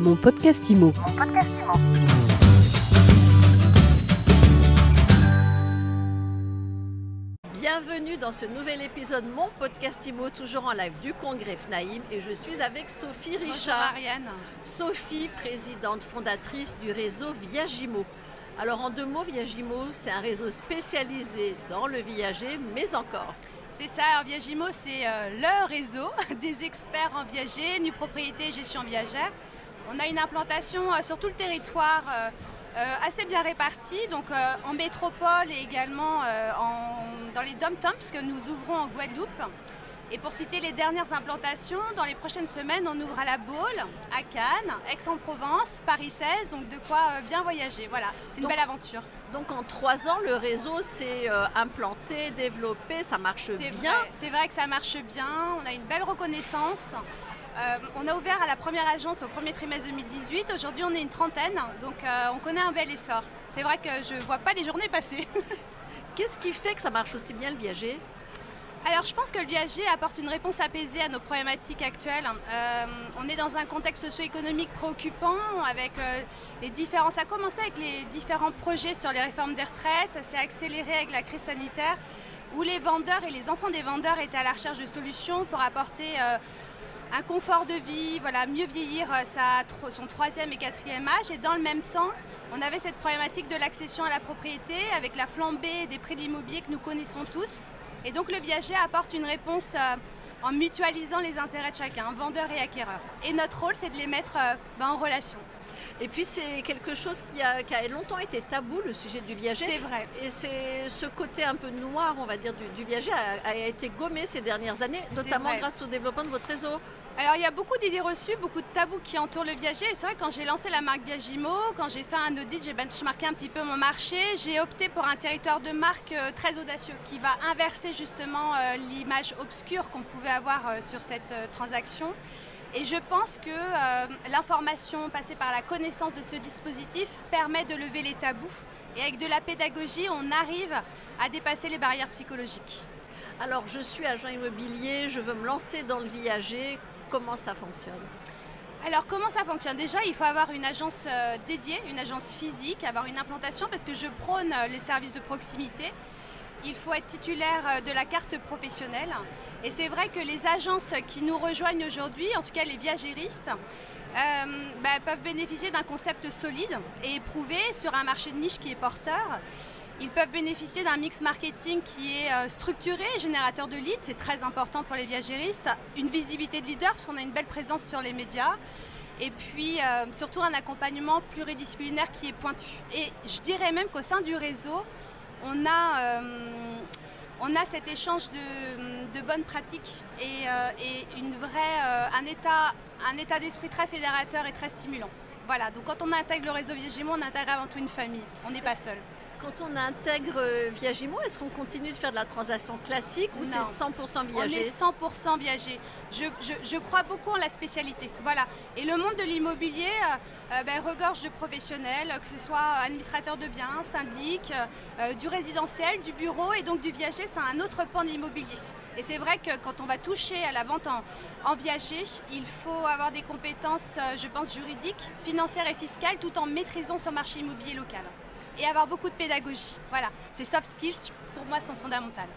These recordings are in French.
Mon podcast IMO. Bienvenue dans ce nouvel épisode Mon podcast IMO, toujours en live du congrès FNAIM. Et je suis avec Sophie Bonjour Richard. Ariane. Sophie, présidente fondatrice du réseau Viagimo. Alors en deux mots, Viagimo, c'est un réseau spécialisé dans le viager, mais encore. C'est ça, alors Viagimo, c'est euh, le réseau des experts en viager, nue propriété et gestion viagère. On a une implantation euh, sur tout le territoire euh, euh, assez bien répartie, donc en métropole et également en- dans les dom-toms, puisque nous ouvrons en Guadeloupe. Et pour citer les dernières implantations, dans les prochaines semaines, on ouvre à La Baule, à Cannes, Aix-en-Provence, Paris 16, donc de quoi euh, bien voyager. Voilà, c'est une Donc- belle aventure. Donc en trois ans, le réseau s'est euh, implanté, développé, ça marche C'est bien. c'est vrai que ça marche bien, on a une belle reconnaissance. Euh, on a ouvert à la première agence au premier trimestre 2018, aujourd'hui on est une trentaine, donc euh, on connaît un bel essor. C'est vrai que je ne vois pas les journées passer. Qu'est-ce qui fait que ça marche aussi bien le viager? Alors je pense que le viager apporte une réponse apaisée à nos problématiques actuelles. Euh, on est dans un contexte socio-économique préoccupant avec euh, les différents... Ça a commencé avec les différents projets sur les réformes des retraites, ça s'est accéléré avec la crise sanitaire où les vendeurs et les enfants des vendeurs étaient à la recherche de solutions pour apporter euh, un confort de vie, voilà, mieux vieillir euh, sa son troisième et quatrième âge. Et dans le même temps, on avait cette problématique de l'accession à la propriété avec la flambée des prix de l'immobilier que nous connaissons tous. Et donc le viager apporte une réponse euh, en mutualisant les intérêts de chacun, vendeur et acquéreur. Et notre rôle, c'est de les mettre euh, ben, en relation. Et puis c'est quelque chose qui a, qui a longtemps été tabou, le sujet du viager. C'est vrai. Et c'est ce côté un peu noir, on va dire, du, du viager a, a été gommé ces dernières années, notamment grâce au développement de votre réseau. Alors il y a beaucoup d'idées reçues, beaucoup de tabous qui entourent le viager. Et c'est vrai que quand j'ai lancé la marque Viagimo, quand j'ai fait un audit, j'ai benchmarké un petit peu mon marché, j'ai opté pour un territoire de marque euh, très audacieux qui va inverser justement euh, l'image obscure qu'on pouvait avoir euh, sur cette transaction. Et je pense que euh, l'information passée par la connaissance de ce dispositif permet de lever les tabous. Et avec de la pédagogie, on arrive à dépasser les barrières psychologiques. Alors je suis agent immobilier, je veux me lancer dans le viager, comment ça fonctionne? Alors comment ça fonctionne? Déjà, il faut avoir une agence euh, dédiée, une agence physique, avoir une implantation parce que je prône euh, les services de proximité. Il faut être titulaire euh, de la carte professionnelle. Et c'est vrai que les agences qui nous rejoignent aujourd'hui, en tout cas les viagéristes, euh, bah, peuvent bénéficier d'un concept solide et éprouvé sur un marché de niche qui est porteur. Ils peuvent bénéficier d'un mix marketing qui est euh, structuré, générateur de leads, c'est très important pour les viagéristes. Une visibilité de leader, parce qu'on a une belle présence sur les médias. Et puis surtout un accompagnement pluridisciplinaire qui est pointu. Et je dirais même qu'au sein du réseau, on a, euh, on a cet échange de, bonnes pratiques et, euh, euh, un état, d'esprit très fédérateur et très stimulant. Voilà, donc quand on intègre le réseau Viagimo, on intègre avant tout une famille. On n'est pas seul. Quand on intègre euh, Viagimo, est-ce qu'on continue de faire de la transaction classique ou c'est 100% On viager est 100% viager. Je, je- je crois beaucoup en la spécialité. Voilà. Et le monde de l'immobilier euh, euh, ben, regorge de professionnels, que ce soit administrateur de biens, syndic, euh, du résidentiel, du bureau et donc du viager, c'est un autre pan de l'immobilier. Et c'est vrai que quand on va toucher à la vente en, en viager, il faut avoir des compétences, je pense, juridiques, financières et fiscales, tout en maîtrisant son marché immobilier local. Et avoir beaucoup de pédagogie. Voilà. Ces soft skills, pour moi, sont fondamentales.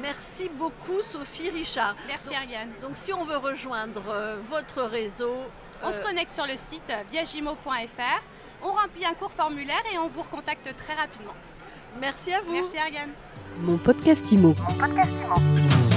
Merci beaucoup Sophie Richard. Merci Donc- Ariane. Donc si on veut rejoindre euh, votre réseau, On euh, se connecte sur le site viagimo.fr, on remplit un court formulaire et on vous recontacte très rapidement. merci à vous. Merci Ariane. Mon podcast IMO. Mon podcast IMO.